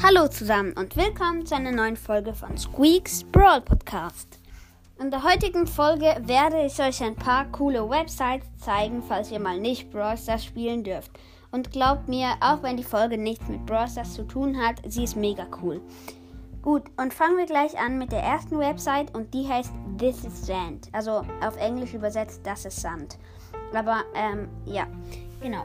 Hallo zusammen und willkommen zu einer neuen Folge von Squeaks Brawl Podcast. In der heutigen Folge werde ich euch ein paar coole Websites zeigen, falls ihr mal nicht Brawl Stars spielen dürft. Und glaubt mir, auch wenn die Folge nichts mit Brawl Stars zu tun hat, sie ist mega cool. Gut, und fangen wir gleich an mit der ersten Website und die heißt This is Sand. Also auf Englisch übersetzt, das ist Sand. Aber ähm, ja, genau.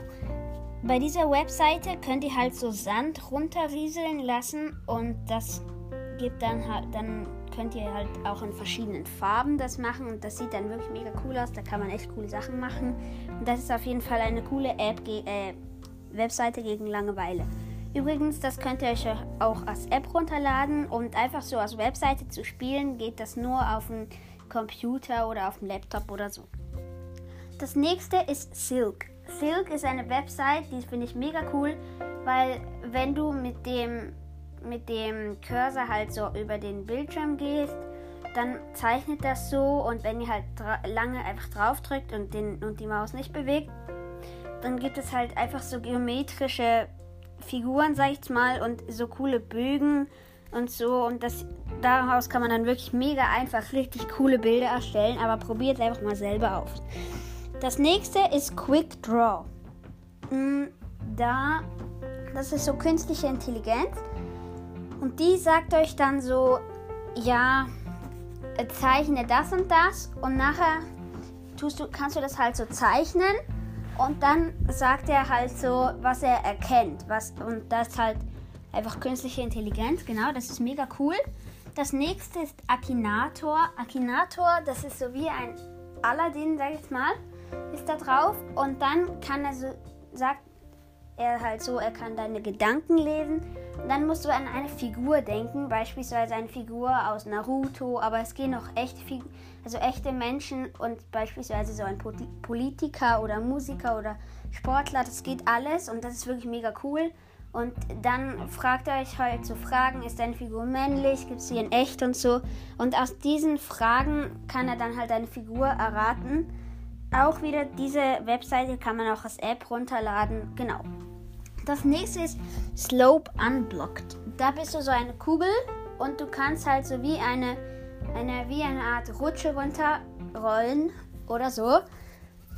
Bei dieser Webseite könnt ihr halt so Sand runterrieseln lassen und das gibt dann halt, dann könnt ihr halt auch in verschiedenen Farben das machen und das sieht dann wirklich mega cool aus. Da kann man echt coole Sachen machen. Und das ist auf jeden Fall eine coole App, äh, Webseite gegen Langeweile. Übrigens, das könnt ihr euch auch als App runterladen und einfach so als Webseite zu spielen, geht das nur auf dem Computer oder auf dem Laptop oder so. Das nächste ist Silk. Silk ist eine Website, die finde ich mega cool, weil wenn du mit dem, mit dem Cursor halt so über den Bildschirm gehst, dann zeichnet das so und wenn ihr halt lange einfach drauf drückt und, den, und die Maus nicht bewegt, dann gibt es halt einfach so geometrische Figuren, sag ich mal, und so coole Bögen und so. Und das, daraus kann man dann wirklich mega einfach richtig coole Bilder erstellen, aber probiert einfach mal selber aus. Das nächste ist Quick Draw. Mm, da, das ist so künstliche Intelligenz. Und die sagt euch dann so, ja, zeichne das und das. Und nachher tust du, kannst du das halt so zeichnen. Und dann sagt er halt so, was er erkennt. Was, und das ist halt einfach künstliche Intelligenz. Genau, das ist mega cool. Das nächste ist Akinator. Akinator, das ist so wie ein Aladdin, sag ich jetzt mal ist da drauf und dann kann er so, sagt er halt so, er kann deine Gedanken lesen. Und dann musst du an eine Figur denken, beispielsweise eine Figur aus Naruto, aber es gehen auch echte, also echte Menschen und beispielsweise so ein Politiker oder Musiker oder Sportler, das geht alles und das ist wirklich mega cool. Und dann fragt er euch halt so Fragen, ist deine Figur männlich, gibt es sie in echt und so. Und aus diesen Fragen kann er dann halt deine Figur erraten auch wieder diese Webseite kann man auch als App runterladen. Genau. Das nächste ist Slope Unblocked. Da bist du so eine Kugel und du kannst halt so wie eine, eine, wie eine Art Rutsche runterrollen oder so.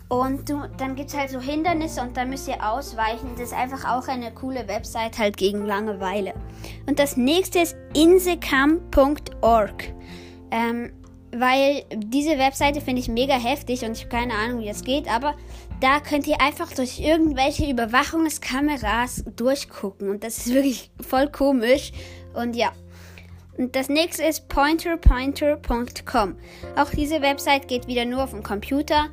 Und du, dann gibt es halt so Hindernisse und dann müsst ihr ausweichen. Das ist einfach auch eine coole Website halt gegen Langeweile. Und das nächste ist insecam.org. Ähm, weil diese Webseite finde ich mega heftig und ich habe keine Ahnung, wie das geht, aber da könnt ihr einfach durch irgendwelche Überwachungskameras durchgucken und das ist wirklich voll komisch und ja. Und das nächste ist pointerpointer.com. Auch diese Website geht wieder nur auf dem Computer.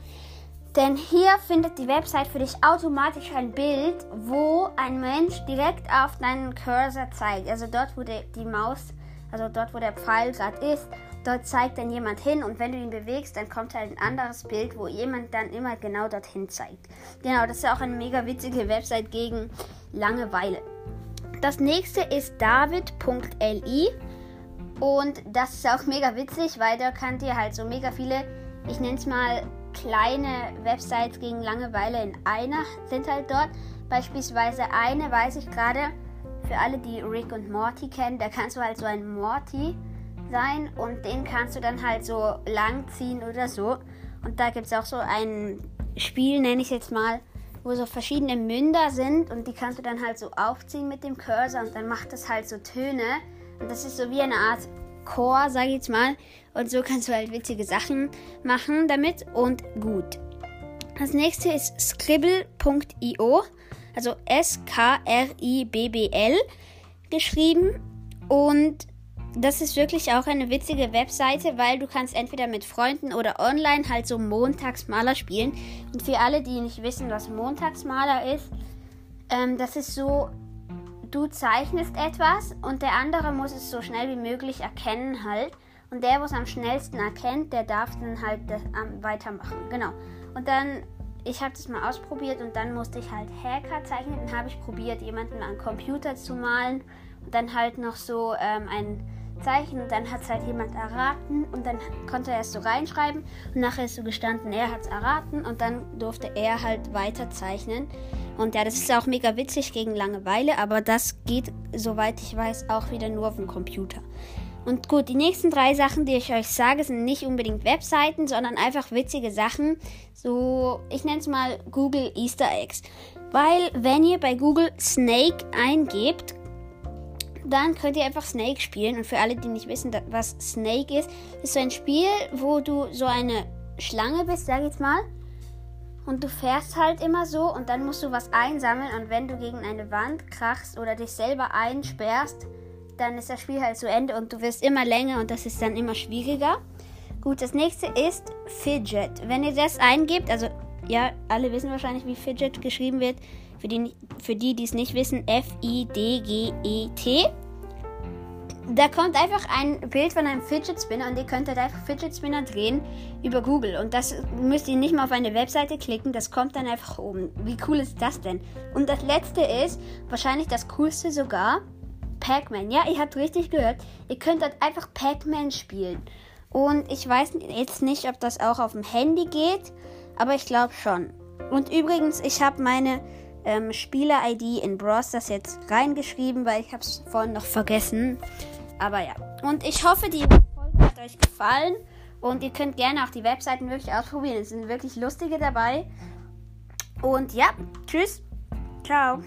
Denn hier findet die Website für dich automatisch ein Bild, wo ein Mensch direkt auf deinen Cursor zeigt. Also dort, wo die, die Maus, also dort, wo der Pfeil gerade ist. Dort zeigt dann jemand hin und wenn du ihn bewegst, dann kommt halt ein anderes Bild, wo jemand dann immer genau dorthin zeigt. Genau, das ist auch eine mega witzige Website gegen Langeweile. Das nächste ist david.li und das ist auch mega witzig, weil da könnt ihr halt so mega viele, ich nenne es mal kleine Websites gegen Langeweile in einer sind halt dort. Beispielsweise eine weiß ich gerade, für alle, die Rick und Morty kennen, da kannst du halt so ein Morty sein und den kannst du dann halt so lang ziehen oder so. Und da gibt es auch so ein Spiel, nenne ich jetzt mal, wo so verschiedene Münder sind und die kannst du dann halt so aufziehen mit dem Cursor und dann macht das halt so Töne. Und das ist so wie eine Art Chor, sag ich jetzt mal. Und so kannst du halt witzige Sachen machen damit und gut. Das nächste ist scribble.io, also S-K-R-I-B-B-L geschrieben. Und das ist wirklich auch eine witzige Webseite, weil du kannst entweder mit Freunden oder online halt so Montagsmaler spielen. Und für alle, die nicht wissen, was Montagsmaler ist, ähm, das ist so, du zeichnest etwas und der andere muss es so schnell wie möglich erkennen halt. Und der, wo es am schnellsten erkennt, der darf dann halt das, ähm, weitermachen. Genau. Und dann, ich habe das mal ausprobiert und dann musste ich halt Hacker zeichnen. Dann habe ich probiert, jemanden am Computer zu malen und dann halt noch so ähm, ein Zeichen und dann hat es halt jemand erraten und dann konnte er es so reinschreiben und nachher ist so gestanden, er hat es erraten und dann durfte er halt weiter zeichnen. Und ja, das ist auch mega witzig gegen Langeweile, aber das geht, soweit ich weiß, auch wieder nur auf dem Computer. Und gut, die nächsten drei Sachen, die ich euch sage, sind nicht unbedingt Webseiten, sondern einfach witzige Sachen. So, ich nenne es mal Google Easter Eggs. Weil, wenn ihr bei Google Snake eingebt, dann könnt ihr einfach Snake spielen. Und für alle, die nicht wissen, was Snake ist, ist so ein Spiel, wo du so eine Schlange bist, sag ich jetzt mal. Und du fährst halt immer so und dann musst du was einsammeln. Und wenn du gegen eine Wand krachst oder dich selber einsperrst, dann ist das Spiel halt zu Ende und du wirst immer länger und das ist dann immer schwieriger. Gut, das nächste ist Fidget. Wenn ihr das eingebt, also ja, alle wissen wahrscheinlich, wie Fidget geschrieben wird. Für die, für die, die es nicht wissen, F-I-D-G-E-T. Da kommt einfach ein Bild von einem Fidget Spinner und ihr könnt halt einfach Fidget Spinner drehen über Google. Und das müsst ihr nicht mal auf eine Webseite klicken, das kommt dann einfach oben. Wie cool ist das denn? Und das letzte ist wahrscheinlich das coolste sogar. Pac-Man. Ja, ihr habt richtig gehört. Ihr könnt dort einfach Pac-Man spielen. Und ich weiß jetzt nicht, ob das auch auf dem Handy geht, aber ich glaube schon. Und übrigens, ich habe meine ähm, Spieler-ID in Bros. das jetzt reingeschrieben, weil ich habe es vorhin noch vergessen. Aber ja. Und ich hoffe, die Folge hat euch gefallen. Und ihr könnt gerne auch die Webseiten wirklich ausprobieren. Es sind wirklich lustige dabei. Und ja, tschüss. Ciao.